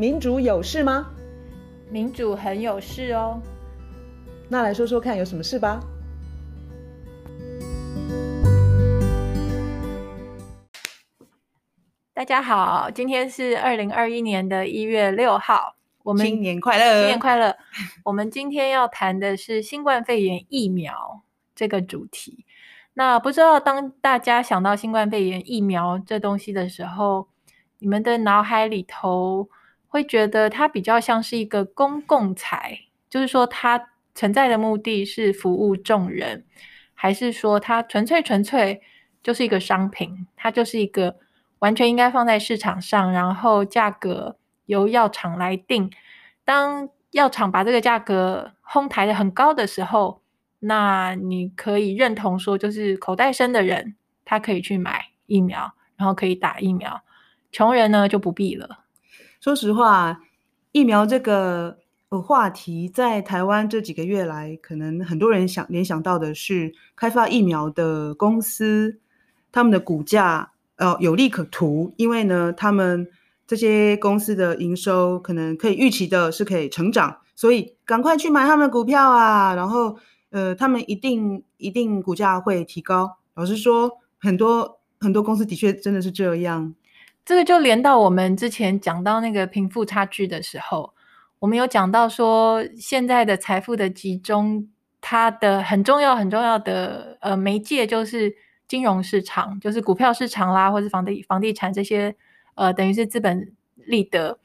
民主有事吗？民主很有事哦。那来说说看，有什么事吧？大家好，今天是二零二一年的一月六号，我们新年快乐，新年快乐。我们今天要谈的是新冠肺炎疫苗这个主题。那不知道当大家想到新冠肺炎疫苗这东西的时候，你们的脑海里头，会觉得它比较像是一个公共财，就是说它存在的目的是服务众人，还是说它纯粹纯粹就是一个商品？它就是一个完全应该放在市场上，然后价格由药厂来定。当药厂把这个价格哄抬得很高的时候，那你可以认同说，就是口袋深的人他可以去买疫苗，然后可以打疫苗，穷人呢就不必了。说实话，疫苗这个话题在台湾这几个月来，可能很多人想联想到的是开发疫苗的公司，他们的股价呃有利可图，因为呢，他们这些公司的营收可能可以预期的是可以成长，所以赶快去买他们的股票啊，然后呃，他们一定一定股价会提高。老实说，很多很多公司的确真的是这样。这个就连到我们之前讲到那个贫富差距的时候，我们有讲到说，现在的财富的集中，它的很重要很重要的呃媒介就是金融市场，就是股票市场啦，或是房地房地产这些呃，等于是资本利得。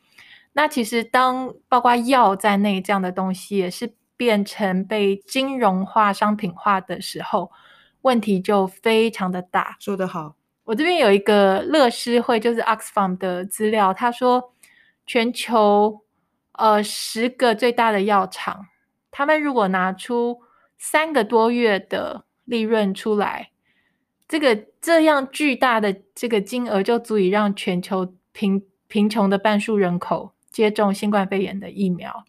那其实当包括药在内这样的东西也是变成被金融化、商品化的时候，问题就非常的大。说得好。我这边有一个乐施会，就是 Oxfam 的资料，他说全球呃十个最大的药厂，他们如果拿出三个多月的利润出来，这个这样巨大的这个金额就足以让全球贫贫穷的半数人口接种新冠肺炎的疫苗。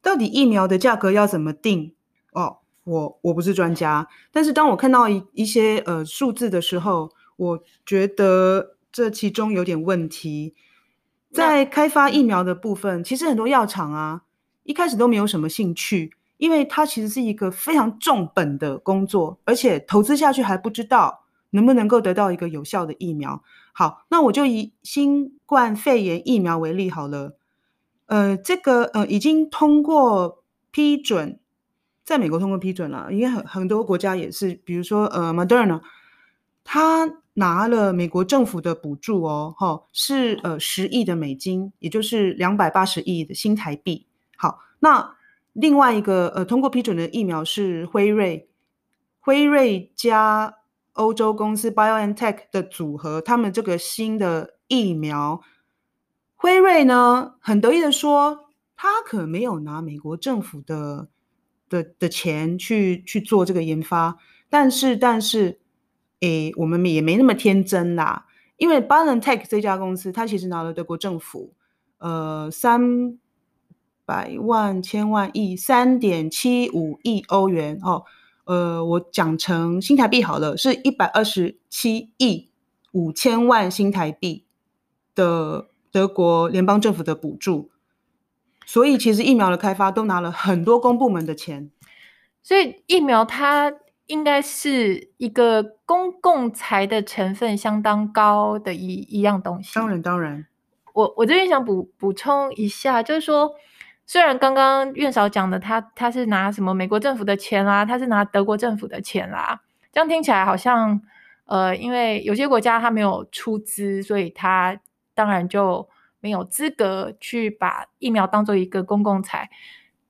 到底疫苗的价格要怎么定？哦，我我不是专家，但是当我看到一一些呃数字的时候。我觉得这其中有点问题，在开发疫苗的部分，其实很多药厂啊，一开始都没有什么兴趣，因为它其实是一个非常重本的工作，而且投资下去还不知道能不能够得到一个有效的疫苗。好，那我就以新冠肺炎疫苗为例好了，呃，这个呃已经通过批准，在美国通过批准了，因为很很多国家也是，比如说呃，Moderna，它。拿了美国政府的补助哦，哈，是呃十亿的美金，也就是两百八十亿的新台币。好，那另外一个呃通过批准的疫苗是辉瑞，辉瑞加欧洲公司 BioNTech 的组合，他们这个新的疫苗，辉瑞呢很得意的说，他可没有拿美国政府的的的钱去去做这个研发，但是但是。诶，我们也没那么天真啦，因为 BioNTech 这家公司，它其实拿了德国政府，呃，三百万千万亿三点七五亿欧元哦，呃，我讲成新台币好了，是一百二十七亿五千万新台币的德国联邦政府的补助，所以其实疫苗的开发都拿了很多公部门的钱，所以疫苗它。应该是一个公共财的成分相当高的一一样东西。当然，当然，我我这边想补补充一下，就是说，虽然刚刚院少讲的他他是拿什么美国政府的钱啦，他是拿德国政府的钱啦，这样听起来好像，呃，因为有些国家他没有出资，所以他当然就没有资格去把疫苗当做一个公共财。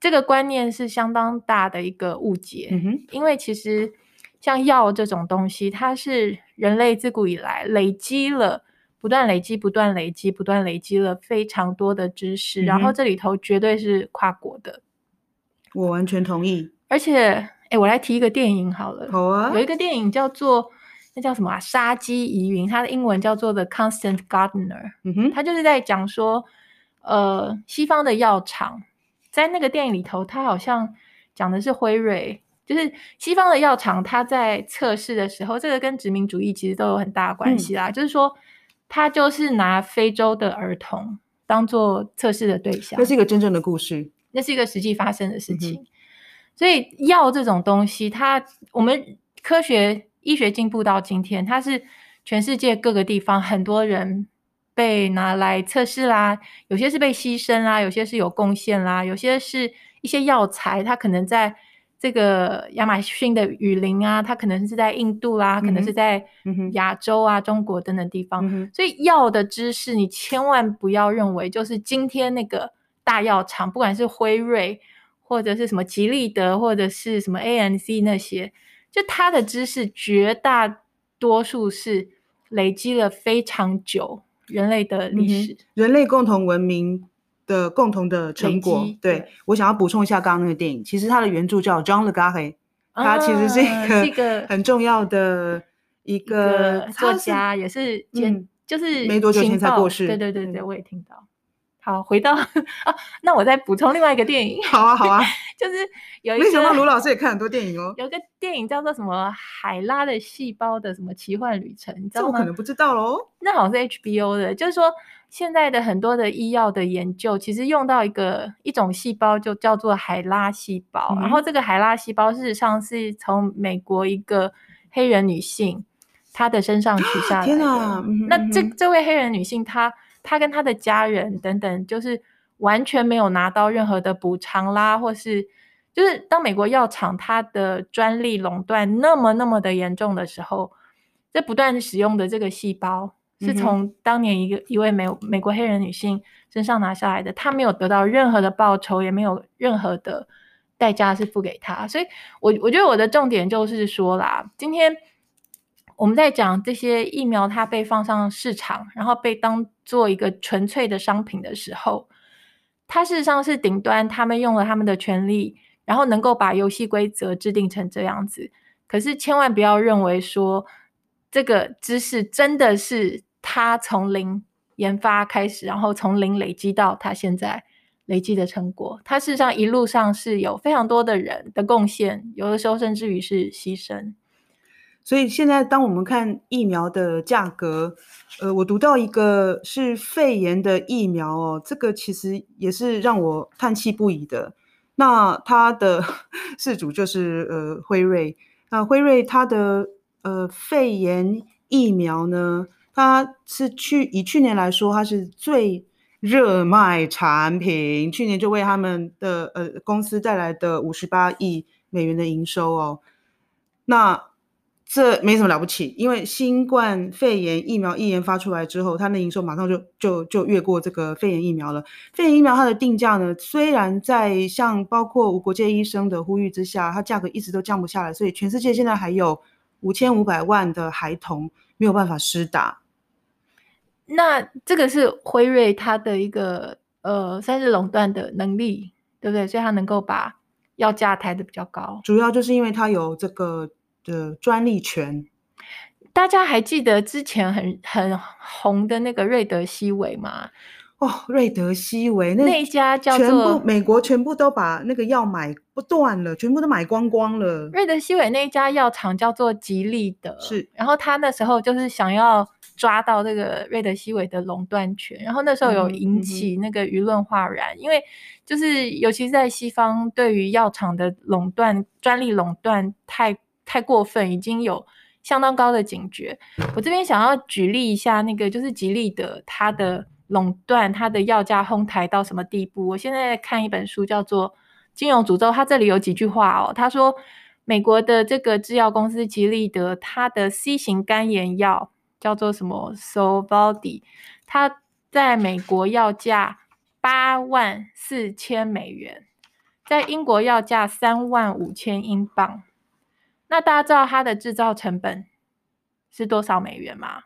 这个观念是相当大的一个误解，因为其实像药这种东西，它是人类自古以来累积了，不断累积、不断累积、不断累积了非常多的知识，嗯、然后这里头绝对是跨国的。我完全同意。而且，哎，我来提一个电影好了，好啊，有一个电影叫做那叫什么啊？杀机疑云，它的英文叫做 The Constant Gardener。嗯哼，它就是在讲说，呃，西方的药厂。在那个电影里头，他好像讲的是辉瑞，就是西方的药厂，他在测试的时候，这个跟殖民主义其实都有很大的关系啦。嗯、就是说，他就是拿非洲的儿童当做测试的对象。那是一个真正的故事，那是一个实际发生的事情。嗯、所以药这种东西，它我们科学医学进步到今天，它是全世界各个地方很多人被拿来测试啦，有些是被牺牲啦，有些是有贡献啦，有些是一些药材，它可能在。这个亚马逊的雨林啊，它可能是在印度啦，嗯、可能是在亚洲啊、嗯、中国等等地方。嗯、所以药的知识，你千万不要认为就是今天那个大药厂，不管是辉瑞或者是什么吉利德，或者是什么 ANC 那些，就它的知识绝大多数是累积了非常久人类的历史，嗯、人类共同文明。的共同的成果，对，对我想要补充一下刚刚那个电影，其实它的原著叫 John Le Carre，他其实是一个 很重要的一个，一个作家，也是前、嗯、就是没多久前才过世，对对对对，我也听到。好，回到啊，那我再补充另外一个电影。好啊，好啊，就是有一个，没想到卢老师也看很多电影哦。有个电影叫做什么《海拉的细胞的什么奇幻旅程》，你知道吗？这我可能不知道喽。那好像是 HBO 的，就是说现在的很多的医药的研究，其实用到一个一种细胞，就叫做海拉细胞。嗯、然后这个海拉细胞事实上是从美国一个黑人女性她的身上取下来的。天哪！嗯、那这这位黑人女性她。他跟他的家人等等，就是完全没有拿到任何的补偿啦，或是就是当美国药厂它的专利垄断那么那么的严重的时候，这不断使用的这个细胞是从当年一个一位美美国黑人女性身上拿下来的，她没有得到任何的报酬，也没有任何的代价是付给她，所以我我觉得我的重点就是说啦，今天。我们在讲这些疫苗，它被放上市场，然后被当做一个纯粹的商品的时候，它事实上是顶端，他们用了他们的权利，然后能够把游戏规则制定成这样子。可是千万不要认为说这个知识真的是他从零研发开始，然后从零累积到他现在累积的成果。它事实上一路上是有非常多的人的贡献，有的时候甚至于是牺牲。所以现在，当我们看疫苗的价格，呃，我读到一个是肺炎的疫苗哦，这个其实也是让我叹气不已的。那它的 饲主就是呃辉瑞，那辉瑞它的呃肺炎疫苗呢，它是去以去年来说，它是最热卖产品，去年就为他们的呃公司带来的五十八亿美元的营收哦，那。这没什么了不起，因为新冠肺炎疫苗一研发出来之后，它的营收马上就就就越过这个肺炎疫苗了。肺炎疫苗它的定价呢，虽然在像包括无国界医生的呼吁之下，它价格一直都降不下来，所以全世界现在还有五千五百万的孩童没有办法施打。那这个是辉瑞它的一个呃，算是垄断的能力，对不对？所以它能够把药价抬得比较高，主要就是因为它有这个。的专利权，大家还记得之前很很红的那个瑞德西韦吗？哦，瑞德西韦那，那一家叫做全部美国全部都把那个药买不断了，全部都买光光了。瑞德西韦那一家药厂叫做吉利德，是。然后他那时候就是想要抓到这个瑞德西韦的垄断权，然后那时候有引起那个舆论哗然，嗯嗯、因为就是尤其是在西方，对于药厂的垄断、专利垄断太。太过分，已经有相当高的警觉。我这边想要举例一下，那个就是吉利的，它的垄断，它的药价哄抬到什么地步？我现在在看一本书，叫做《金融诅咒》，它这里有几句话哦。他说，美国的这个制药公司吉利德，它的 C 型肝炎药叫做什么 Sovaldi，它在美国要价八万四千美元，在英国要价三万五千英镑。那大家知道它的制造成本是多少美元吗？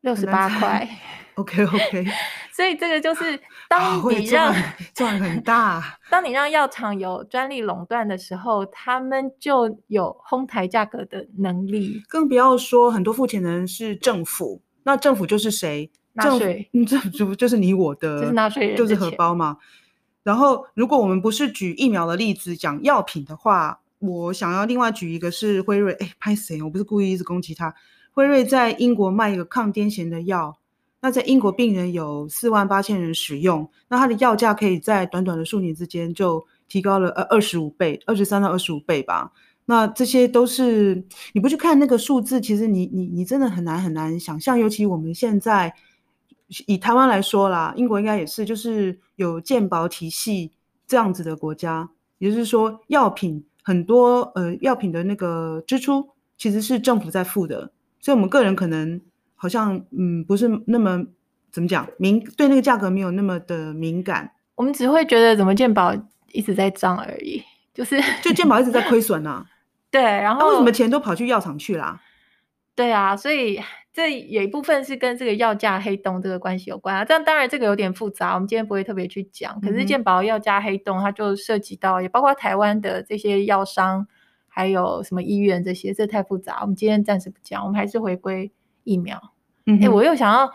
六十八块。OK OK。所以这个就是 当你 让赚很大，当你让药厂有专利垄断的时候，他们就有哄抬价格的能力。更不要说很多付钱的人是政府，那政府就是谁？纳税。嗯，政府就是你我的，就是纳税人，就是荷包嘛。然后，如果我们不是举疫苗的例子，讲药品的话。我想要另外举一个是辉瑞，哎，拍谁？我不是故意一直攻击他。辉瑞在英国卖一个抗癫痫的药，那在英国病人有四万八千人使用，那它的药价可以在短短的数年之间就提高了呃二十五倍，二十三到二十五倍吧。那这些都是你不去看那个数字，其实你你你真的很难很难想象，尤其我们现在以台湾来说啦，英国应该也是，就是有健保体系这样子的国家，也就是说药品很多呃药品的那个支出其实是政府在付的，所以我们个人可能。好像嗯，不是那么怎么讲敏，对那个价格没有那么的敏感。我们只会觉得怎么健保一直在涨而已，就是就健保一直在亏损呢。对，然后、啊、为什么钱都跑去药厂去啦？对啊，所以这有一部分是跟这个药价黑洞这个关系有关啊。这样当然这个有点复杂，我们今天不会特别去讲。可是健保药价黑洞，它就涉及到也包括台湾的这些药商，还有什么医院这些，这太复杂，我们今天暂时不讲，我们还是回归。疫苗，哎、欸，我又想要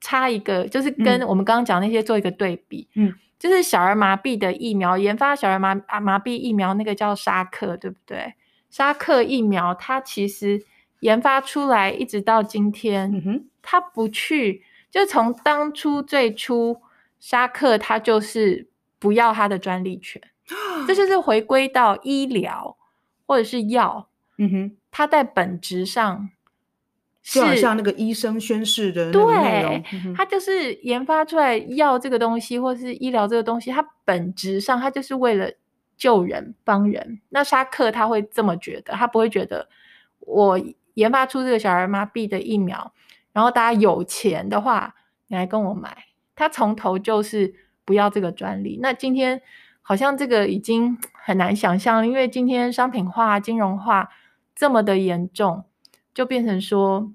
插一个，就是跟我们刚刚讲那些做一个对比，嗯，就是小儿麻痹的疫苗，研发小儿麻麻痹疫苗那个叫沙克，对不对？沙克疫苗它其实研发出来一直到今天，嗯哼，它不去，就从当初最初沙克他就是不要他的专利权，这就是回归到医疗或者是药，嗯哼，它在本质上。就好像那个医生宣誓的对，他就是研发出来药这个东西，或是医疗这个东西，它本质上它就是为了救人帮人。那沙克他会这么觉得，他不会觉得我研发出这个小儿麻痹的疫苗，然后大家有钱的话，你来跟我买。他从头就是不要这个专利。那今天好像这个已经 很难想象，因为今天商品化、金融化这么的严重。就变成说，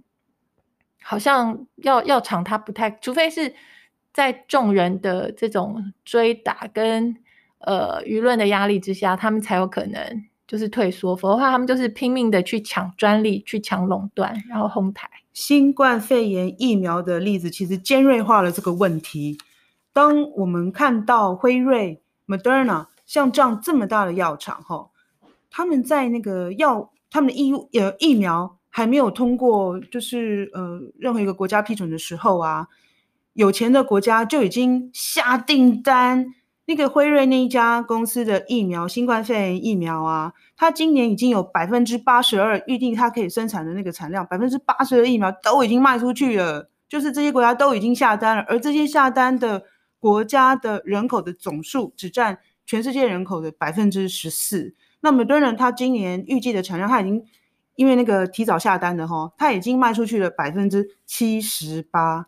好像药药厂它不太，除非是在众人的这种追打跟呃舆论的压力之下，他们才有可能就是退缩，否则的话他们就是拼命的去抢专利、去抢垄断，然后哄抬。新冠肺炎疫苗的例子其实尖锐化了这个问题。当我们看到辉瑞、Moderna 像这样这么大的药厂，哈，他们在那个药，他们的疫呃疫苗。还没有通过，就是呃，任何一个国家批准的时候啊，有钱的国家就已经下订单。那个辉瑞那一家公司的疫苗，新冠肺炎疫苗啊，它今年已经有百分之八十二预定它可以生产的那个产量，百分之八十的疫苗都已经卖出去了，就是这些国家都已经下单了。而这些下单的国家的人口的总数只占全世界人口的百分之十四。那么，当然，它今年预计的产量，它已经。因为那个提早下单的哈，他已经卖出去了百分之七十八。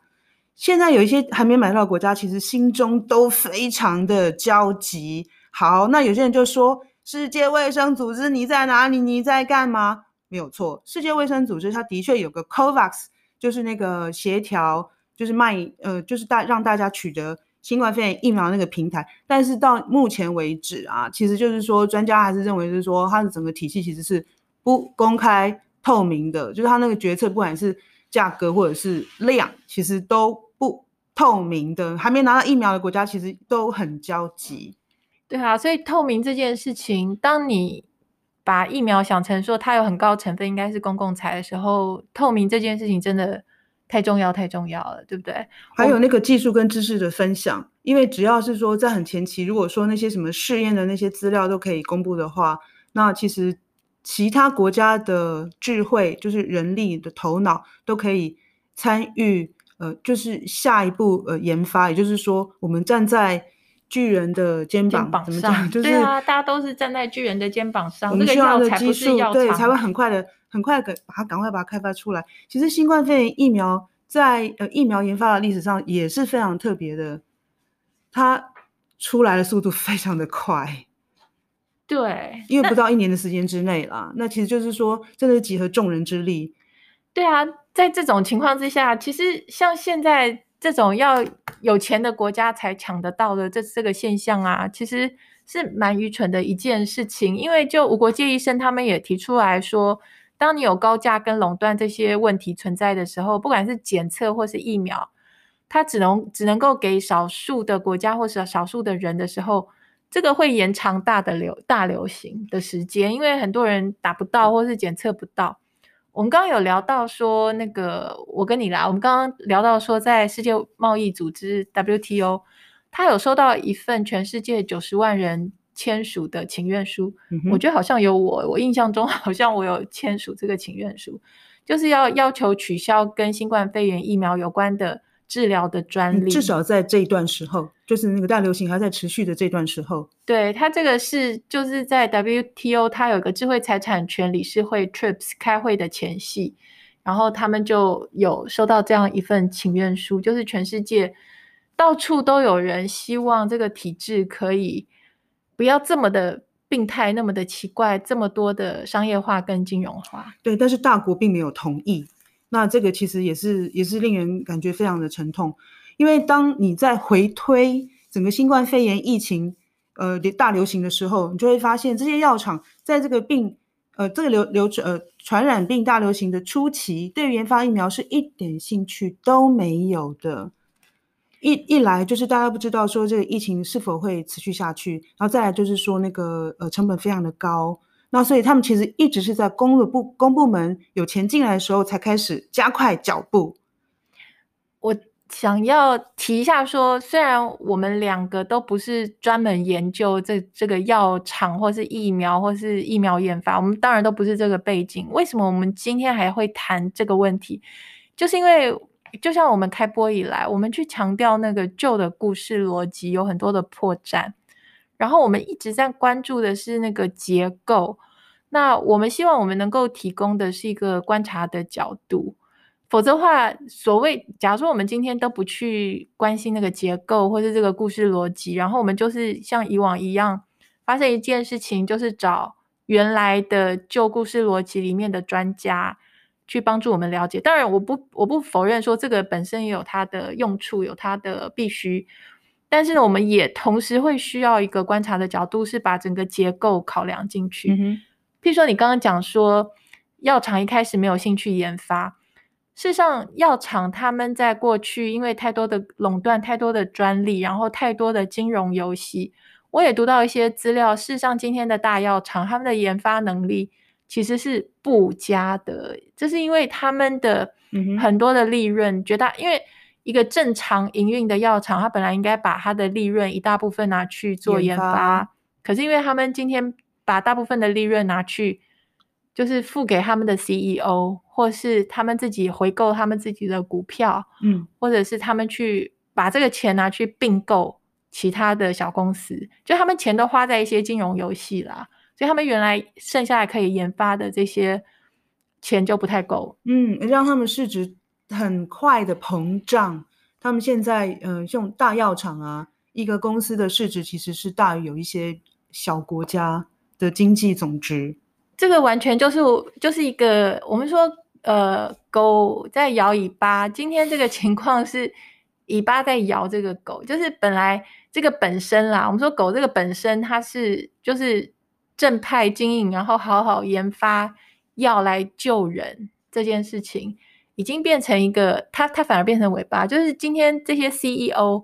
现在有一些还没买到的国家，其实心中都非常的焦急。好，那有些人就说：“世界卫生组织你在哪里？你在干嘛？”没有错，世界卫生组织它的确有个 COVAX，就是那个协调，就是卖呃，就是大让大家取得新冠肺炎疫苗那个平台。但是到目前为止啊，其实就是说专家还是认为就是说它的整个体系其实是。不公开透明的，就是他那个决策，不管是价格或者是量，其实都透明的。还没拿到疫苗的国家，其实都很焦急。对啊，所以透明这件事情，当你把疫苗想成说它有很高成分，应该是公共财的时候，透明这件事情真的太重要，太重要了，对不对？还有那个技术跟知识的分享，因为只要是说在很前期，如果说那些什么试验的那些资料都可以公布的话，那其实。其他国家的智慧，就是人力的头脑，都可以参与。呃，就是下一步呃研发，也就是说，我们站在巨人的肩膀，上怎么讲？就是对啊，大家都是站在巨人的肩膀上。我们需要的技术，对，才会很快的、很快的把它赶快把它开发出来。其实，新冠肺炎疫苗在呃疫苗研发的历史上也是非常特别的，它出来的速度非常的快。对，因为不到一年的时间之内啦，那，那其实就是说，真的是集合众人之力。对啊，在这种情况之下，其实像现在这种要有钱的国家才抢得到的这这个现象啊，其实是蛮愚蠢的一件事情。因为就无国界医生他们也提出来说，当你有高价跟垄断这些问题存在的时候，不管是检测或是疫苗，它只能只能够给少数的国家或是少数的人的时候。这个会延长大的流大流行的时间，因为很多人打不到或是检测不到，我们刚刚有聊到说，那个我跟你啦，我们刚刚聊到说，在世界贸易组织 WTO，他有收到一份全世界九十万人签署的请愿书。嗯、我觉得好像有我，我印象中 好像我有签署这个请愿书，就是要要求取消跟新冠肺炎疫苗有关的治疗的专利。至少在这一段时候，就是那个大流行还在持续的这段时候。对，它这个是就是在 WTO，它有个智慧财产权理事会 TRIPS 开会的前夕，然后他们就有收到这样一份请愿书，就是全世界到处都有人希望这个体制可以不要这么的病态，那么的奇怪，这么多的商业化跟金融化。对，但是大国并没有同意。那这个其实也是也是令人感觉非常的沉痛，因为当你在回推整个新冠肺炎疫情。呃，大流行的时候，你就会发现这些药厂在这个病，呃，这个流流呃传染病大流行的初期，对研发疫苗是一点兴趣都没有的。一一来就是大家不知道说这个疫情是否会持续下去，然后再来就是说那个呃成本非常的高，那所以他们其实一直是在公的部公部门有钱进来的时候才开始加快脚步。我。想要提一下说，虽然我们两个都不是专门研究这这个药厂或是疫苗或是疫苗研发，我们当然都不是这个背景。为什么我们今天还会谈这个问题？就是因为就像我们开播以来，我们去强调那个旧的故事逻辑有很多的破绽，然后我们一直在关注的是那个结构。那我们希望我们能够提供的是一个观察的角度。否则的话，所谓假如说我们今天都不去关心那个结构或是这个故事逻辑，然后我们就是像以往一样发生一件事情，就是找原来的旧故事逻辑里面的专家去帮助我们了解。当然，我不我不否认说这个本身也有它的用处，有它的必须，但是呢，我们也同时会需要一个观察的角度，是把整个结构考量进去。譬如说，你刚刚讲说药厂一开始没有兴趣研发。事实上，药厂他们在过去因为太多的垄断、太多的专利，然后太多的金融游戏，我也读到一些资料。事实上，今天的大药厂他们的研发能力其实是不佳的，这是因为他们的很多的利润绝大，因为一个正常营运的药厂，它本来应该把它的利润一大部分拿去做研发，研发，可是因为他们今天把大部分的利润拿去。就是付给他们的 CEO，或是他们自己回购他们自己的股票，嗯，或者是他们去把这个钱拿去并购其他的小公司，就他们钱都花在一些金融游戏啦，所以他们原来剩下来可以研发的这些钱就不太够，嗯，让他们市值很快的膨胀。他们现在，嗯、呃，像大药厂啊，一个公司的市值其实是大于有一些小国家的经济总值。这个完全就是就是一个我们说呃狗在摇尾巴，今天这个情况是尾巴在摇这个狗，就是本来这个本身啦，我们说狗这个本身它是就是正派经营，然后好好研发药来救人这件事情，已经变成一个它它反而变成尾巴，就是今天这些 CEO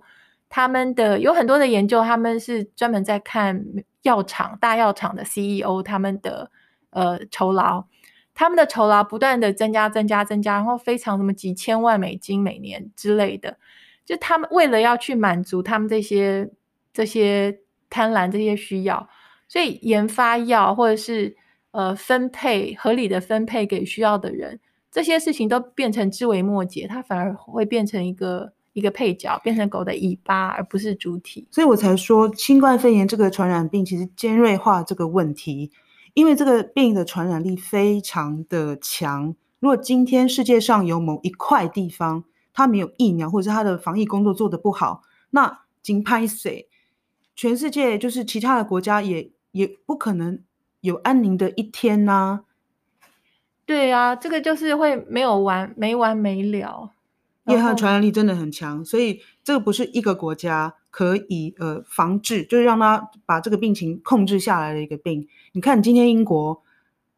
他们的有很多的研究，他们是专门在看药厂大药厂的 CEO 他们的。呃，酬劳，他们的酬劳不断的增加、增加、增加，然后非常什么几千万美金每年之类的，就他们为了要去满足他们这些这些贪婪、这些需要，所以研发药或者是呃分配合理的分配给需要的人，这些事情都变成枝微末节，它反而会变成一个一个配角，变成狗的尾巴，而不是主体。所以我才说，新冠肺炎这个传染病其实尖锐化这个问题。因为这个病的传染力非常的强，如果今天世界上有某一块地方它没有疫苗，或者是它的防疫工作做得不好，那真歹势，全世界就是其他的国家也也不可能有安宁的一天呐、对啊，这个就是会没有完没完没了，因为它的传染力真的很强，所以这个不是一个国家。可以呃防治，就是让他把这个病情控制下来的一个病。你看今天英国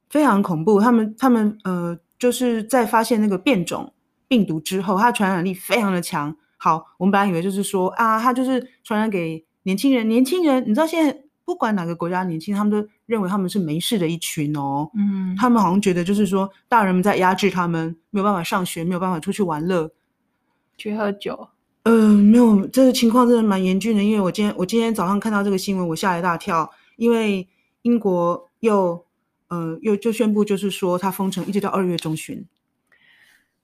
非常恐怖，他们他们呃就是在发现那个变种病毒之后，它传染力非常的强。好，我们本来以为就是说啊，它就是传染给年轻人，年轻人你知道现在不管哪个国家年轻，他们都认为他们是没事的一群哦。嗯，他们好像觉得就是说，大人们在压制他们，没有办法上学，没有办法出去玩乐，去喝酒。嗯、呃，没有，这个情况真的蛮严峻的。因为我今天我今天早上看到这个新闻，我吓了一大跳。因为英国又呃又就宣布，就是说它封城一直到二月中旬。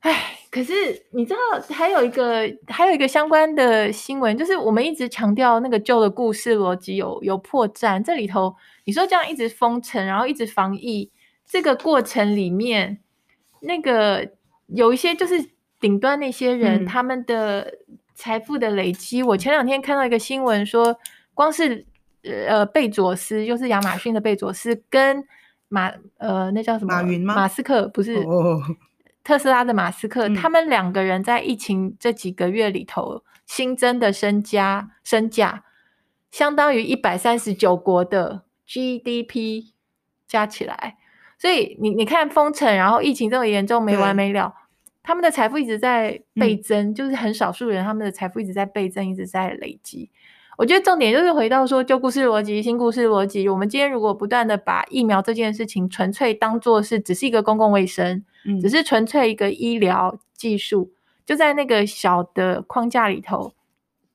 唉，可是你知道还有一个还有一个相关的新闻，就是我们一直强调那个旧的故事逻辑有有破绽。这里头你说这样一直封城，然后一直防疫，这个过程里面，那个有一些就是顶端那些人、嗯、他们的。财富的累积，我前两天看到一个新闻说，光是呃贝佐斯，就是亚马逊的贝佐斯跟马呃那叫什么马云吗？马斯克不是、哦、特斯拉的马斯克、嗯，他们两个人在疫情这几个月里头新增的身家身价，相当于一百三十九国的 GDP 加起来，所以你你看封城，然后疫情这么严重，没完没了。他们的财富一直在倍增，嗯，就是很少数人，他们的财富一直在倍增，一直在累积。我觉得重点就是回到说旧故事逻辑、新故事逻辑。我们今天如果不断的把疫苗这件事情纯粹当做是只是一个公共卫生，嗯，只是纯粹一个医疗技术，就在那个小的框架里头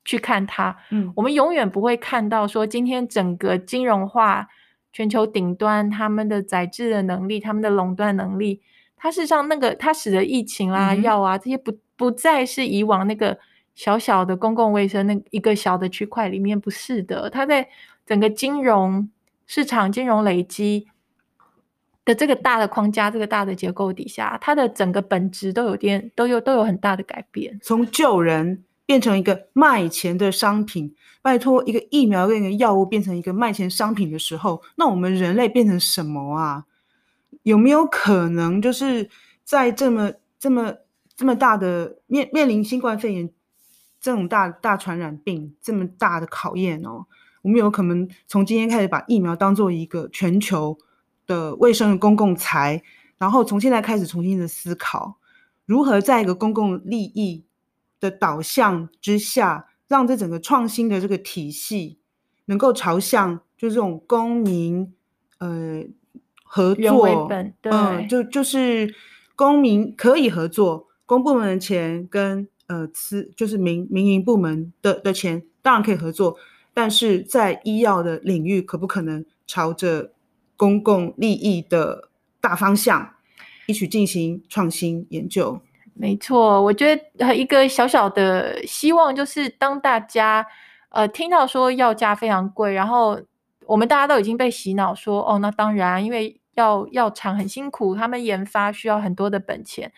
去看它，嗯，我们永远不会看到说今天整个金融化、全球顶端他们的宰制的能力、他们的垄断能力。它事实上，那个它使得疫情啦、药、嗯、啊这些不不再是以往那个小小的公共卫生那一个小的区块里面，不是的。它在整个金融市场、金融累积的这个大的框架、这个大的结构底下，它的整个本质都有点都有都有很大的改变。从救人变成一个卖钱的商品，拜托，一个疫苗跟一个药物变成一个卖钱商品的时候，那我们人类变成什么啊？有没有可能，就是在这么这么这么大的面面临新冠肺炎这种大大传染病这么大的考验哦，我们有可能从今天开始把疫苗当做一个全球的卫生的公共财，然后从现在开始重新的思考，如何在一个公共利益的导向之下，让这整个创新的这个体系能够朝向就是这种公民呃。合作，嗯，就就是公民可以合作，公部门的钱跟呃私就是民民营部门的的钱当然可以合作，但是在医药的领域可不可能朝着公共利益的大方向一起进行创新研究？没错，我觉得一个小小的希望就是当大家呃听到说药价非常贵，然后我们大家都已经被洗脑说哦，那当然因为。药药厂很辛苦，他们研发需要很多的本钱。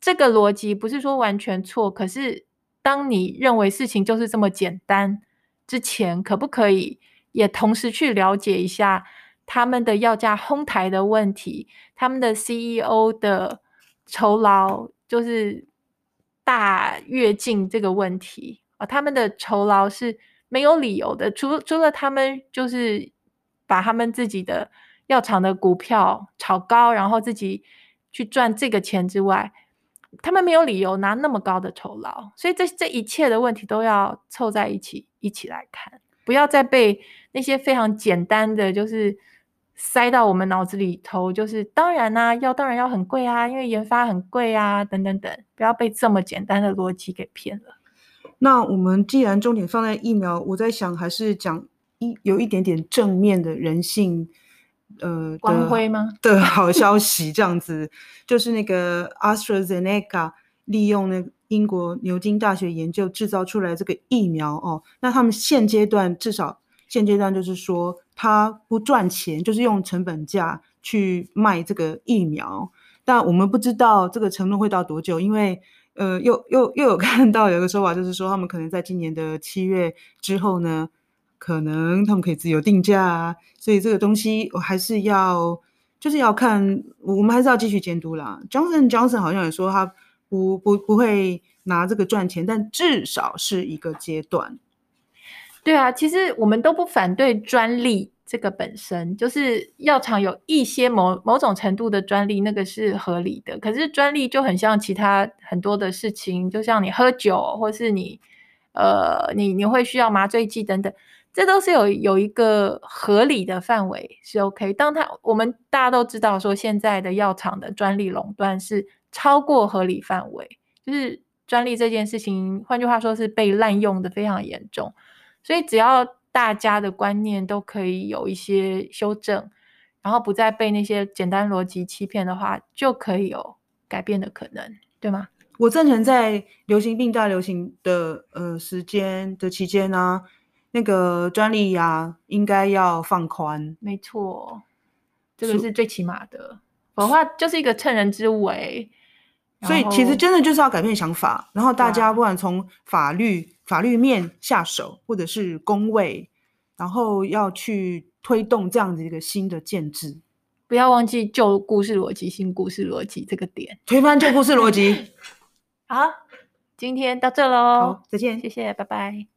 这个逻辑不是说完全错，可是当你认为事情就是这么简单之前，可不可以也同时去了解一下他们的药价哄抬的问题，他们的 CEO 的酬劳就是大跃进这个问题啊？他们的酬劳是没有理由的，除除了他们就是把他们自己的。药厂的股票炒高，然后自己去赚这个钱之外，他们没有理由拿那么高的酬劳，所以这这一切的问题都要凑在一起一起来看，不要再被那些非常简单的就是塞到我们脑子里头，就是当然啊，药当然要很贵啊，因为研发很贵啊，等等等，不要被这么简单的逻辑给骗了。那我们既然重点放在疫苗，我在想还是讲一有一点点正面的人性。呃，光辉吗？的好消息，这样子就是那个 AstraZeneca 利用那英国牛津大学研究制造出来这个疫苗哦，那他们现阶段至少现阶段就是说，他不赚钱，就是用成本价去卖这个疫苗，但我们不知道这个承诺会到多久，因为呃，又又又有看到有个说法，就是说他们可能在今年的七月之后呢。可能他们可以自由定价啊，所以这个东西我还是要，就是要看，我们还是要继续监督啦。Johnson Johnson 好像也说他不不不会拿这个赚钱，但至少是一个阶段。对啊，其实我们都不反对专利这个本身，就是药厂有一些某某种程度的专利，那个是合理的。可是专利就很像其他很多的事情，就像你喝酒，或是你呃你你会需要麻醉剂等等。这都是有有一个合理的范围是 OK。当他我们大家都知道说，现在的药厂的专利垄断是超过合理范围，就是专利这件事情，换句话说是被滥用的非常严重。所以只要大家的观念都可以有一些修正，然后不再被那些简单逻辑欺骗的话，就可以有改变的可能，对吗？我赞成在流行病大流行的呃时间的期间呢、啊，那个专利呀、啊、应该要放宽。没错，这个是最起码的，否则的话就是一个趁人之危。所以其实真的就是要改变想法，然后大家不管从法律、啊、法律面下手，或者是工位，然后要去推动这样子一个新的建制。不要忘记旧故事逻辑、新故事逻辑这个点，推翻旧故事逻辑。好，今天到这喽，好，再见，谢谢，拜拜。